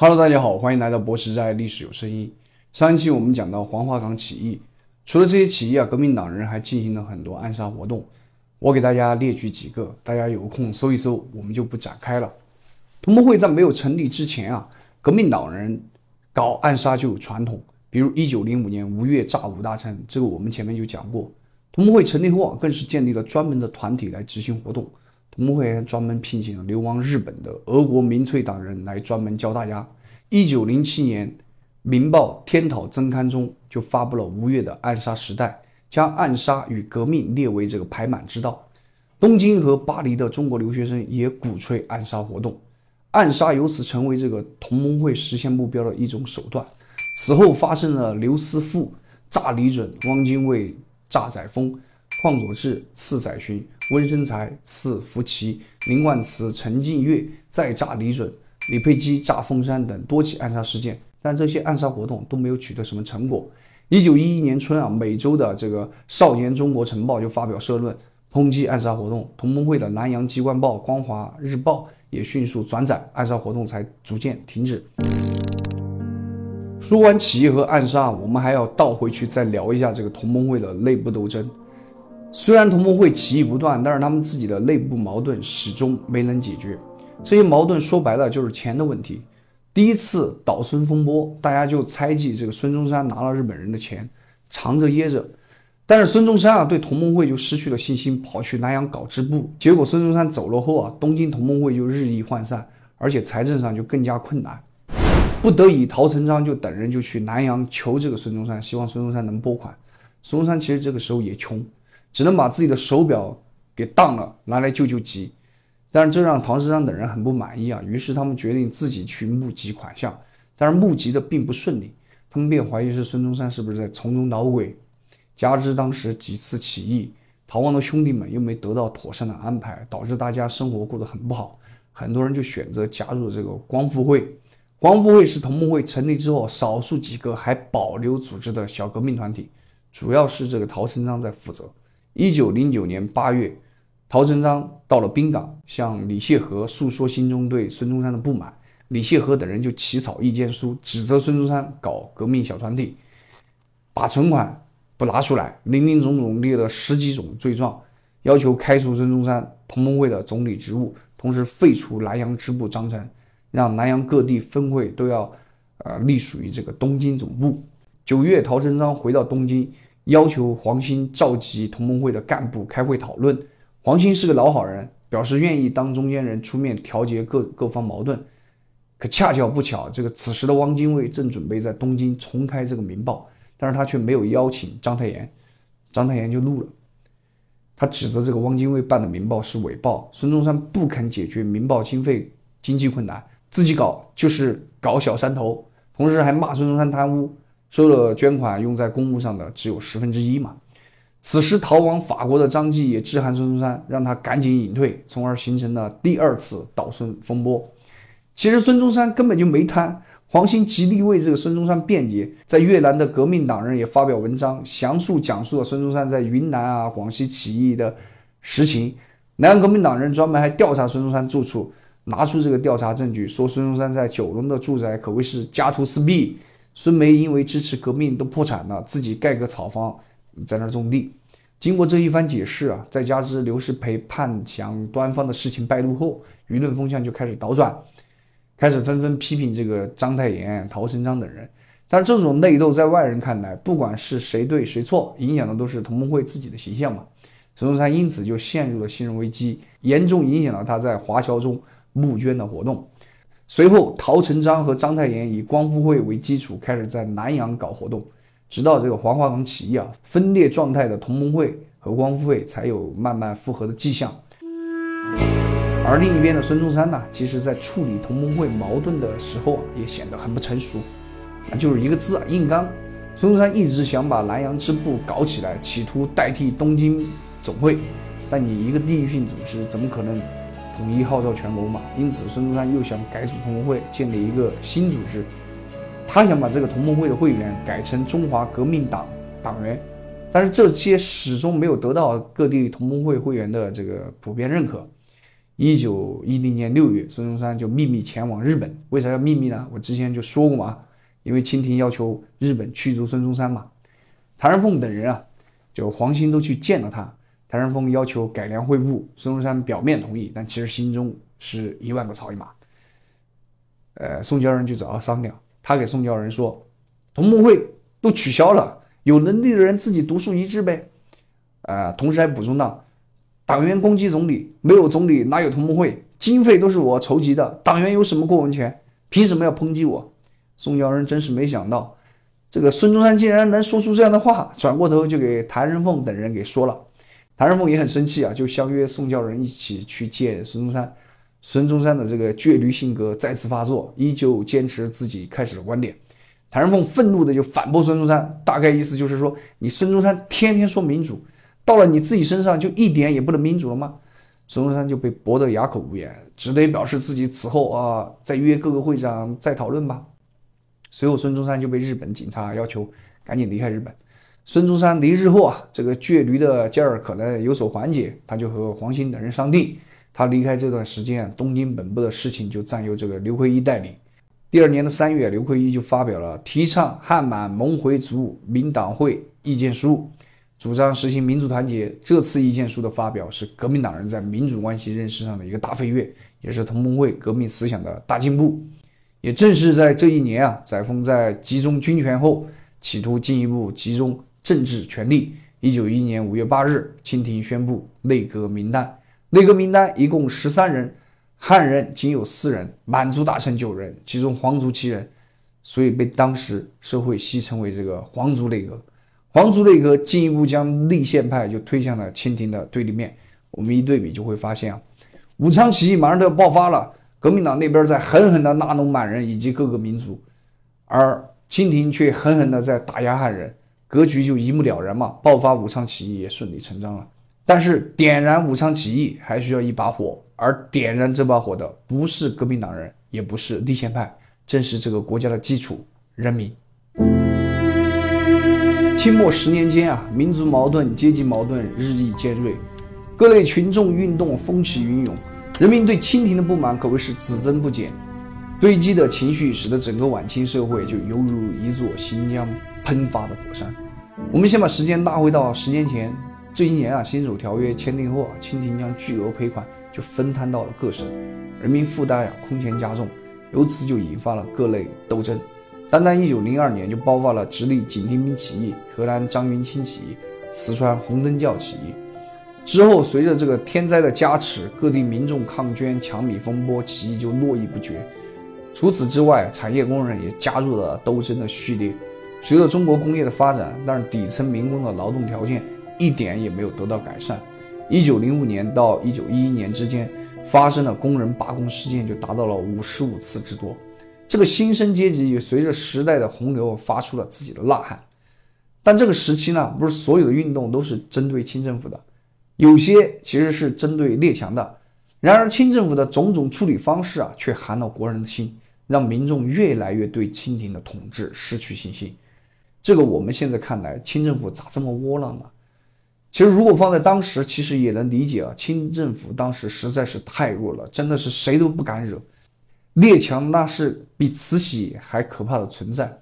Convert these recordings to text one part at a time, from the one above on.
Hello，大家好，欢迎来到博士在历史有声音。上一期我们讲到黄花岗起义，除了这些起义啊，革命党人还进行了很多暗杀活动。我给大家列举几个，大家有空搜一搜，我们就不展开了。同盟会在没有成立之前啊，革命党人搞暗杀就有传统，比如一九零五年吴越炸五大城，这个我们前面就讲过。同盟会成立后啊，更是建立了专门的团体来执行活动。同盟会还专门聘请了流亡日本的俄国民粹党人来专门教大家。一九零七年，《民报》天讨增刊中就发布了吴越的暗杀时代，将暗杀与革命列为这个排满之道。东京和巴黎的中国留学生也鼓吹暗杀活动，暗杀由此成为这个同盟会实现目标的一种手段。此后发生了刘思富炸李准、汪精卫炸载沣。邝佐志刺载勋，温生才刺福奇，林冠慈、陈近月再炸李准，李佩基炸凤山等多起暗杀事件，但这些暗杀活动都没有取得什么成果。一九一一年春啊，美洲的这个《少年中国晨报》就发表社论抨击暗杀活动，同盟会的南洋机关报《光华日报》也迅速转载，暗杀活动才逐渐停止。说完起义和暗杀，我们还要倒回去再聊一下这个同盟会的内部斗争。虽然同盟会起义不断，但是他们自己的内部矛盾始终没能解决。这些矛盾说白了就是钱的问题。第一次倒孙风波，大家就猜忌这个孙中山拿了日本人的钱，藏着掖着。但是孙中山啊，对同盟会就失去了信心，跑去南洋搞支部。结果孙中山走了后啊，东京同盟会就日益涣散，而且财政上就更加困难。不得已，陶成章就等人就去南洋求这个孙中山，希望孙中山能拨款。孙中山其实这个时候也穷。只能把自己的手表给当了，拿来救救急。但是这让陶成章等人很不满意啊，于是他们决定自己去募集款项。但是募集的并不顺利，他们便怀疑是孙中山是不是在从中捣鬼。加之当时几次起义，逃亡的兄弟们又没得到妥善的安排，导致大家生活过得很不好。很多人就选择加入这个光复会。光复会是同盟会成立之后少数几个还保留组织的小革命团体，主要是这个陶成章在负责。一九零九年八月，陶成章到了滨港，向李谢和诉说心中对孙中山的不满。李谢和等人就起草意见书，指责孙中山搞革命小团体，把存款不拿出来，林林总总列了十几种罪状，要求开除孙中山同盟会的总理职务，同时废除南洋支部章程，让南洋各地分会都要呃隶属于这个东京总部。九月，陶成章回到东京。要求黄兴召集同盟会的干部开会讨论。黄兴是个老好人，表示愿意当中间人出面调节各各方矛盾。可恰巧不巧，这个此时的汪精卫正准备在东京重开这个《民报》，但是他却没有邀请章太炎，章太炎就怒了。他指责这个汪精卫办的《民报》是伪报，孙中山不肯解决《民报》经费经济困难，自己搞就是搞小山头，同时还骂孙中山贪污。收了捐款用在公务上的只有十分之一嘛。此时逃往法国的张继也致函孙中山，让他赶紧隐退，从而形成了第二次倒孙风波。其实孙中山根本就没贪，黄兴极力为这个孙中山辩解，在越南的革命党人也发表文章，详述讲述了孙中山在云南啊、广西起义的实情。南洋革命党人专门还调查孙中山住处，拿出这个调查证据，说孙中山在九龙的住宅可谓是家徒四壁。孙梅因为支持革命都破产了，自己盖个草房在那儿种地。经过这一番解释啊，再加之刘世培叛降端方的事情败露后，舆论风向就开始倒转，开始纷纷批评这个章太炎、陶成章等人。但是这种内斗在外人看来，不管是谁对谁错，影响的都是同盟会自己的形象嘛。孙中山因此就陷入了信任危机，严重影响了他在华侨中募捐的活动。随后，陶成章和章太炎以光复会为基础，开始在南洋搞活动，直到这个黄花岗起义啊，分裂状态的同盟会和光复会才有慢慢复合的迹象。而另一边的孙中山呢，其实在处理同盟会矛盾的时候啊，也显得很不成熟，那就是一个字啊，硬刚。孙中山一直想把南洋支部搞起来，企图代替东京总会，但你一个地域性组织，怎么可能？统一号召全国嘛，因此孙中山又想改组同盟会，建立一个新组织。他想把这个同盟会的会员改成中华革命党党员，但是这些始终没有得到各地同盟会会员的这个普遍认可。一九一零年六月，孙中山就秘密前往日本。为啥要秘密呢？我之前就说过嘛，因为清廷要求日本驱逐孙中山嘛。谭仁凤等人啊，就黄兴都去见了他。谭仁凤要求改良会晤，孙中山表面同意，但其实心中是一万个草泥马。呃，宋教仁就找他商量，他给宋教仁说，同盟会都取消了，有能力的人自己独树一帜呗。呃，同时还补充道。党员攻击总理，没有总理哪有同盟会？经费都是我筹集的，党员有什么过问权？凭什么要抨击我？宋教仁真是没想到，这个孙中山竟然能说出这样的话，转过头就给谭仁凤等人给说了。谭仁凤也很生气啊，就相约宋教仁一起去见孙中山。孙中山的这个倔驴性格再次发作，依旧坚持自己开始的观点。谭仁凤愤怒的就反驳孙中山，大概意思就是说，你孙中山天天说民主。到了你自己身上就一点也不能民主了吗？孙中山就被驳得哑口无言，只得表示自己此后啊再约各个会长再讨论吧。随后孙中山就被日本警察要求赶紧离开日本。孙中山离日后啊，这个倔驴的劲儿可能有所缓解，他就和黄兴等人商定，他离开这段时间，东京本部的事情就暂由这个刘奎一代理。第二年的三月，刘奎一就发表了提倡汉满蒙回族民党会意见书。主张实行民族团结。这次意见书的发表是革命党人在民主关系认识上的一个大飞跃，也是同盟会革命思想的大进步。也正是在这一年啊，载沣在集中军权后，企图进一步集中政治权力。一九一一年五月八日，清廷宣布内阁名单，内阁名单一共十三人，汉人仅有四人，满族大臣九人，其中皇族七人，所以被当时社会戏称为这个“皇族内阁”。皇族内阁进一步将立宪派就推向了清廷的对立面。我们一对比就会发现啊，武昌起义马上都要爆发了，革命党那边在狠狠地拉拢满人以及各个民族，而清廷却狠狠地在打压汉人，格局就一目了然嘛。爆发武昌起义也顺理成章了。但是点燃武昌起义还需要一把火，而点燃这把火的不是革命党人，也不是立宪派，正是这个国家的基础——人民。清末十年间啊，民族矛盾、阶级矛盾日益尖锐，各类群众运动风起云涌，人民对清廷的不满可谓是只增不减，堆积的情绪使得整个晚清社会就犹如一座新疆喷发的火山。我们先把时间拉回到十年前，这一年啊，辛丑条约签订后啊，清廷将巨额赔款就分摊到了各省，人民负担啊空前加重，由此就引发了各类斗争。单单一九零二年就爆发了直隶景定兵起义、河南张云清起义、四川红灯教起义。之后，随着这个天灾的加持，各地民众抗捐抢米风波起义就络绎不绝。除此之外，产业工人也加入了斗争的序列。随着中国工业的发展，但是底层民工的劳动条件一点也没有得到改善。一九零五年到一九一一年之间，发生的工人罢工事件就达到了五十五次之多。这个新生阶级也随着时代的洪流发出了自己的呐喊，但这个时期呢，不是所有的运动都是针对清政府的，有些其实是针对列强的。然而，清政府的种种处理方式啊，却寒了国人的心，让民众越来越对清廷的统治失去信心。这个我们现在看来，清政府咋这么窝囊呢？其实，如果放在当时，其实也能理解啊。清政府当时实在是太弱了，真的是谁都不敢惹。列强那是比慈禧还可怕的存在，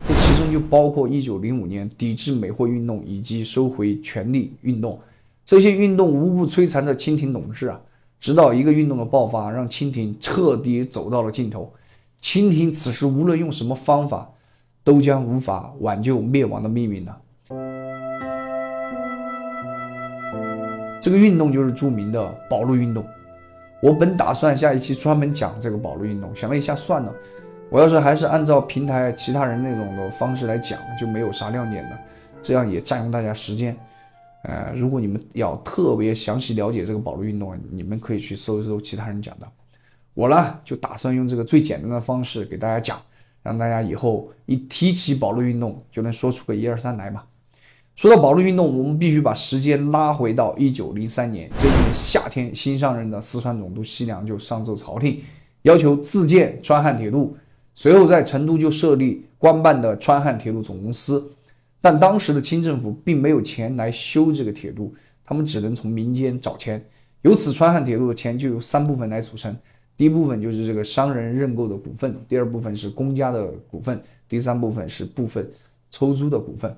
这其中就包括一九零五年抵制美货运动以及收回权力运动，这些运动无不摧残着清廷统治啊！直到一个运动的爆发，让清廷彻底走到了尽头。清廷此时无论用什么方法，都将无法挽救灭亡的命运了。这个运动就是著名的保路运动。我本打算下一期专门讲这个保路运动，想了一下，算了，我要是还是按照平台其他人那种的方式来讲，就没有啥亮点的，这样也占用大家时间。呃，如果你们要特别详细了解这个保路运动，你们可以去搜一搜其他人讲的。我呢，就打算用这个最简单的方式给大家讲，让大家以后一提起保路运动就能说出个一二三来嘛。说到保路运动，我们必须把时间拉回到一九零三年。这一年夏天，新上任的四川总督西凉就上奏朝廷，要求自建川汉铁路。随后在成都就设立官办的川汉铁路总公司。但当时的清政府并没有钱来修这个铁路，他们只能从民间找钱。由此，川汉铁路的钱就由三部分来组成：第一部分就是这个商人认购的股份，第二部分是公家的股份，第三部分是部分抽租的股份。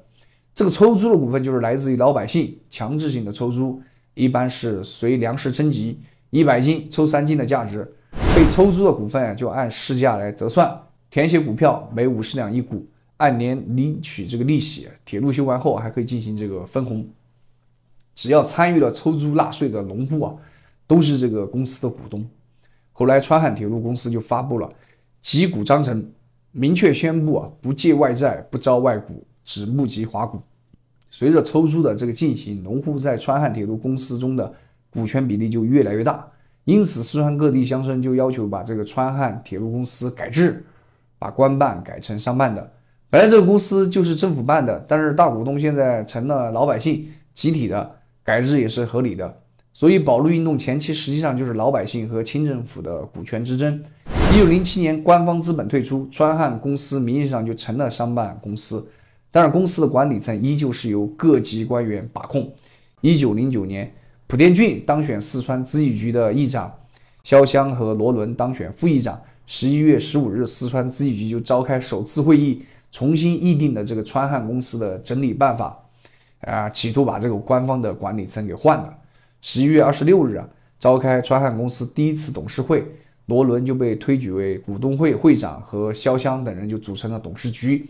这个抽租的股份就是来自于老百姓强制性的抽租，一般是随粮食征集，一百斤抽三斤的价值。被抽租的股份就按市价来折算，填写股票每五十两一股，按年领取这个利息。铁路修完后还可以进行这个分红。只要参与了抽租纳税的农户啊，都是这个公司的股东。后来川汉铁路公司就发布了集股章程，明确宣布啊，不借外债，不招外股。只募集华股，随着抽租的这个进行，农户在川汉铁路公司中的股权比例就越来越大。因此，四川各地乡绅就要求把这个川汉铁路公司改制，把官办改成商办的。本来这个公司就是政府办的，但是大股东现在成了老百姓集体的，改制也是合理的。所以，保路运动前期实际上就是老百姓和清政府的股权之争。一九零七年，官方资本退出，川汉公司名义上就成了商办公司。但是公司的管理层依旧是由各级官员把控。一九零九年，蒲殿俊当选四川自治局的议长，肖湘和罗伦当选副议长。十一月十五日，四川自治局就召开首次会议，重新议定了这个川汉公司的整理办法，啊，企图把这个官方的管理层给换了。十一月二十六日啊，召开川汉公司第一次董事会，罗伦就被推举为股东会会长，和肖湘等人就组成了董事局。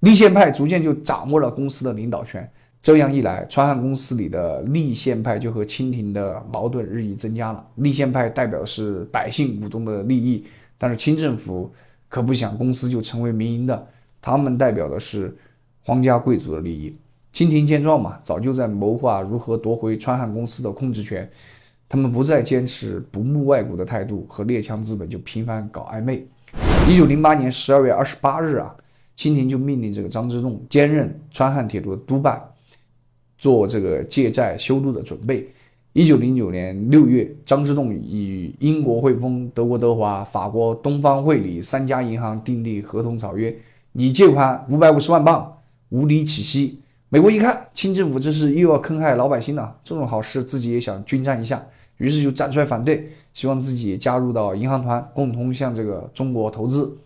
立宪派逐渐就掌握了公司的领导权，这样一来，川汉公司里的立宪派就和清廷的矛盾日益增加了。立宪派代表的是百姓股东的利益，但是清政府可不想公司就成为民营的，他们代表的是皇家贵族的利益。清廷见状嘛，早就在谋划如何夺回川汉公司的控制权，他们不再坚持不募外股的态度，和列强资本就频繁搞暧昧。一九零八年十二月二十八日啊。清廷就命令这个张之洞兼任川汉铁路的督办，做这个借债修路的准备。一九零九年六月，张之洞与英国汇丰、德国德华、法国东方汇理三家银行订立合同草约，拟借款五百五十万镑，无理起息。美国一看，清政府这是又要坑害老百姓了，这种好事自己也想均沾一下，于是就站出来反对，希望自己加入到银行团，共同向这个中国投资。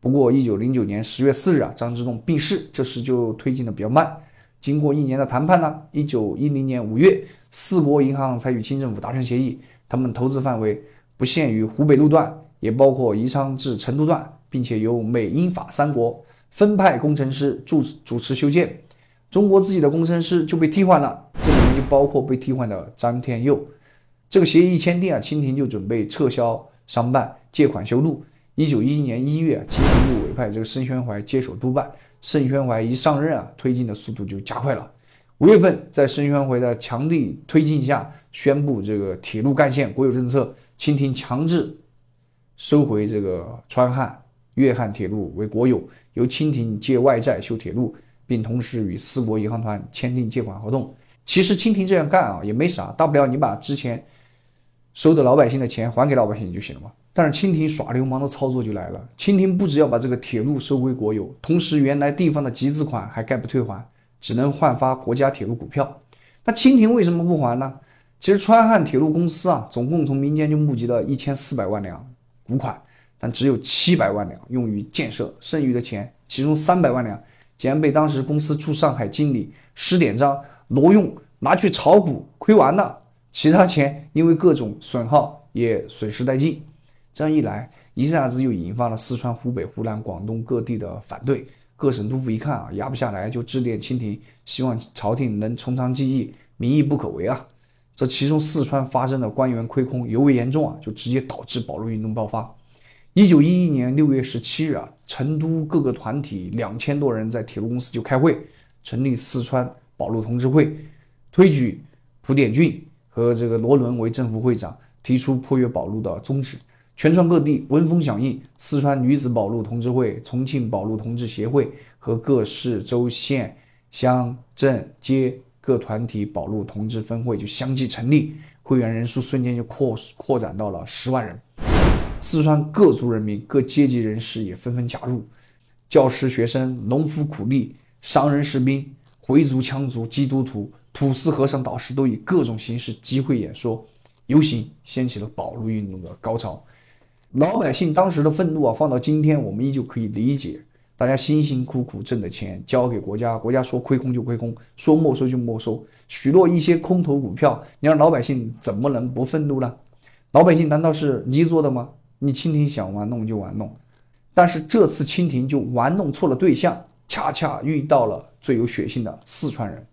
不过，一九零九年十月四日啊，张之洞病逝，这事就推进的比较慢。经过一年的谈判呢，一九一零年五月，四国银行才与清政府达成协议，他们投资范围不限于湖北路段，也包括宜昌至成都段，并且由美、英、法三国分派工程师主主持修建。中国自己的工程师就被替换了，这里面就包括被替换的张天佑。这个协议一签订啊，清廷就准备撤销商办，借款修路。一九一一年一月，清廷就委派这个盛宣怀接手督办。盛宣怀一上任啊，推进的速度就加快了。五月份，在盛宣怀的强力推进下，宣布这个铁路干线国有政策，清廷强制收回这个川汉、粤汉铁路为国有，由清廷借外债修铁路，并同时与四国银行团签订借款合同。其实清廷这样干啊，也没啥，大不了你把之前收的老百姓的钱还给老百姓就行了嘛。但是清廷耍流氓的操作就来了。清廷不只要把这个铁路收归国有，同时原来地方的集资款还概不退还，只能换发国家铁路股票。那清廷为什么不还呢？其实川汉铁路公司啊，总共从民间就募集了一千四百万两股款，但只有七百万两用于建设，剩余的钱，其中三百万两竟然被当时公司驻上海经理施典章挪用，拿去炒股亏完了，其他钱因为各种损耗也损失殆尽。这样一来，一下子又引发了四川、湖北、湖南、广东各地的反对。各省督府一看啊，压不下来，就致电清廷，希望朝廷能从长计议，民意不可违啊。这其中四川发生的官员亏空尤为严重啊，就直接导致保路运动爆发。一九一一年六月十七日啊，成都各个团体两千多人在铁路公司就开会，成立四川保路同志会，推举蒲典俊和这个罗伦为正副会长，提出破约保路的宗旨。全川各地闻风响应，四川女子保路同志会、重庆保路同志协会和各市州县乡镇街各团体保路同志分会就相继成立，会员人数瞬间就扩扩展到了十万人。四川各族人民、各阶级人士也纷纷加入，教师、学生、农夫、苦力、商人、士兵、回族、羌族、基督徒、土司、和尚、导师都以各种形式集会演说。游行掀起了保路运动的高潮。老百姓当时的愤怒啊，放到今天我们依旧可以理解。大家辛辛苦苦挣的钱交给国家，国家说亏空就亏空，说没收就没收，许诺一些空头股票，你让老百姓怎么能不愤怒呢？老百姓难道是你做的吗？你蜻蜓想玩弄就玩弄，但是这次蜻蜓就玩弄错了对象，恰恰遇到了最有血性的四川人。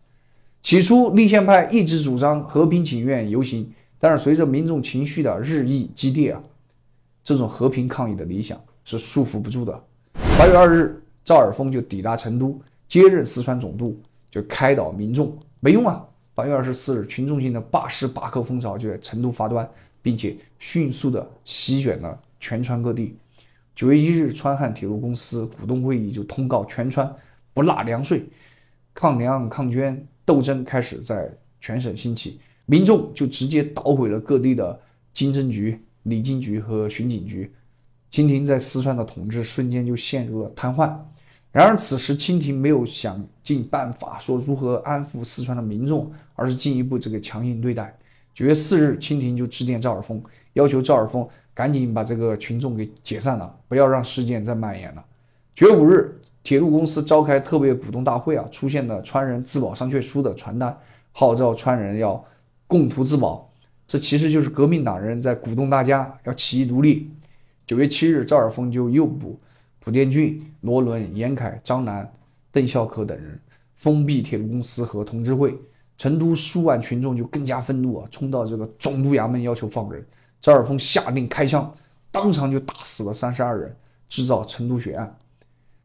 起初立宪派一直主张和平请愿游行，但是随着民众情绪的日益激烈啊，这种和平抗议的理想是束缚不住的。八月二日，赵尔丰就抵达成都，接任四川总督，就开导民众，没用啊。八月二十四日，群众性的罢市罢课风潮就在成都发端，并且迅速的席卷了全川各地。九月一日，川汉铁路公司股东会议就通告全川不纳粮税，抗粮抗捐斗争开始在全省兴起，民众就直接捣毁了各地的经侦局、礼金局和巡警局。清廷在四川的统治瞬间就陷入了瘫痪。然而此时清廷没有想尽办法说如何安抚四川的民众，而是进一步这个强硬对待。九月四日，清廷就致电赵尔丰，要求赵尔丰赶紧把这个群众给解散了，不要让事件再蔓延了。九月五日，铁路公司召开特别股东大会啊，出现了川人自保商榷书的传单，号召川人要共图自保。这其实就是革命党人在鼓动大家要起义独立。九月七日，赵尔丰就诱捕蒲殿俊、罗伦、严凯、张楠、邓孝可等人，封闭铁路公司和同志会。成都数万群众就更加愤怒啊，冲到这个总督衙门要求放人。赵尔丰下令开枪，当场就打死了三十二人，制造成都血案。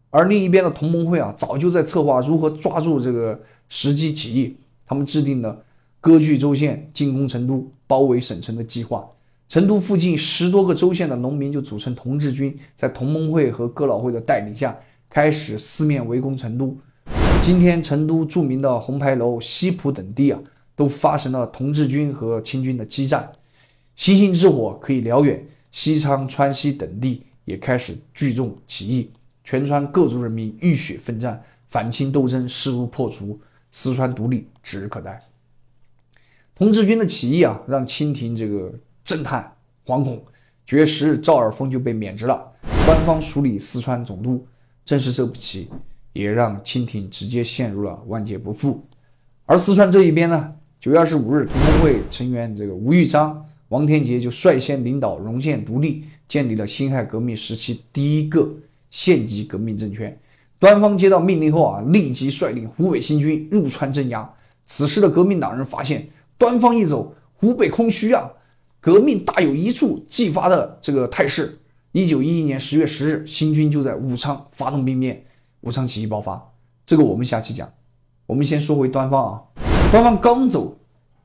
而另一边的同盟会啊，早就在策划如何抓住这个时机起义，他们制定了割据州县、进攻成都、包围省城的计划。成都附近十多个州县的农民就组成同志军，在同盟会和哥老会的带领下，开始四面围攻成都。今天，成都著名的红牌楼、西浦等地啊，都发生了同志军和清军的激战。星星之火可以燎原，西昌、川西等地也开始聚众起义，全川各族人民浴血奋战，反清斗争势如破竹，四川独立指日可待。同志军的起义啊，让清廷这个。震撼、惶恐。九月十日，赵尔丰就被免职了，官方署理四川总督。正是这步棋，也让清廷直接陷入了万劫不复。而四川这一边呢？九月二十五日，同盟会成员这个吴玉章、王天杰就率先领导荣县独立，建立了辛亥革命时期第一个县级革命政权。端方接到命令后啊，立即率领湖北新军入川镇压。此时的革命党人发现，端方一走，湖北空虚啊。革命大有一触即发的这个态势。一九一一年十月十日，新军就在武昌发动兵变，武昌起义爆发。这个我们下期讲。我们先说回端方啊，端方刚走，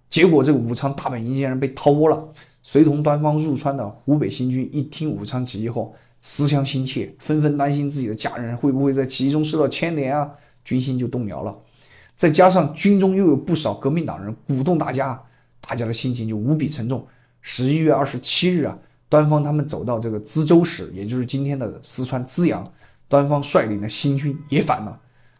结果这个武昌大本营竟然被掏窝了。随同端方入川的湖北新军一听武昌起义后，思乡心切，纷纷担心自己的家人会不会在起义中受到牵连啊，军心就动摇了。再加上军中又有不少革命党人鼓动大家，大家的心情就无比沉重。十一月二十七日啊，端方他们走到这个资州市，也就是今天的四川资阳，端方率领的新军也反了。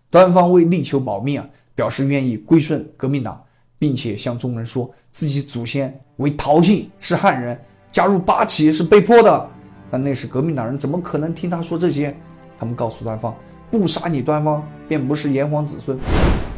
端方为力求保命啊，表示愿意归顺革命党，并且向众人说自己祖先为陶姓，是汉人，加入八旗是被迫的。但那时革命党人怎么可能听他说这些？他们告诉端方，不杀你端方，便不是炎黄子孙。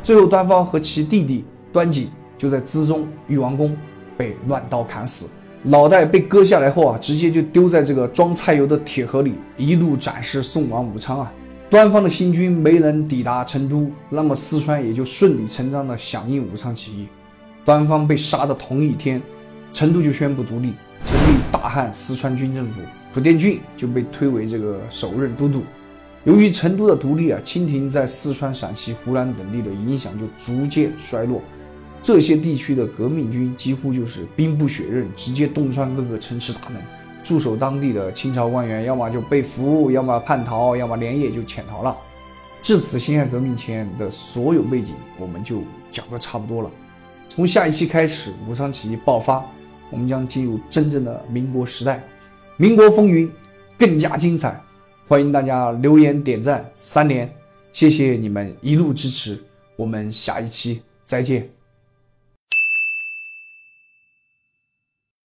最后，端方和其弟弟端景就在资中裕王宫。被乱刀砍死，脑袋被割下来后啊，直接就丢在这个装菜油的铁盒里，一路展示送往武昌啊。端方的新军没能抵达成都，那么四川也就顺理成章的响应武昌起义。端方被杀的同一天，成都就宣布独立，成立大汉四川军政府，蒲殿俊就被推为这个首任都督。由于成都的独立啊，清廷在四川、陕西、湖南等地的影响就逐渐衰落。这些地区的革命军几乎就是兵不血刃，直接洞穿各个城池大门，驻守当地的清朝官员要么就被俘，要么叛逃，要么连夜就潜逃了。至此，辛亥革命前的所有背景我们就讲得差不多了。从下一期开始，武昌起义爆发，我们将进入真正的民国时代，民国风云更加精彩。欢迎大家留言点赞三连，谢谢你们一路支持，我们下一期再见。